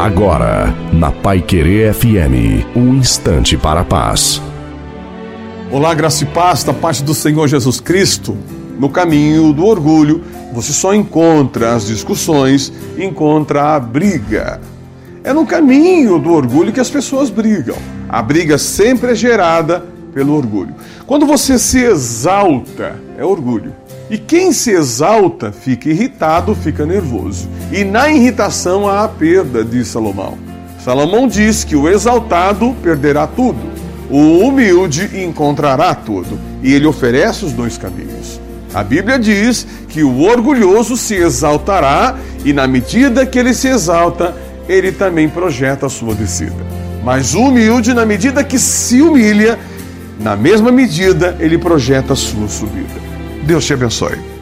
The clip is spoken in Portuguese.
Agora, na Pai Querer FM, um instante para a paz. Olá, graça e paz da parte do Senhor Jesus Cristo. No caminho do orgulho, você só encontra as discussões, encontra a briga. É no caminho do orgulho que as pessoas brigam. A briga sempre é gerada pelo orgulho. Quando você se exalta, é orgulho. E quem se exalta fica irritado, fica nervoso. E na irritação há a perda, diz Salomão. Salomão diz que o exaltado perderá tudo, o humilde encontrará tudo. E ele oferece os dois caminhos. A Bíblia diz que o orgulhoso se exaltará e, na medida que ele se exalta, ele também projeta a sua descida. Mas o humilde, na medida que se humilha, na mesma medida ele projeta a sua subida. Deus te abençoe.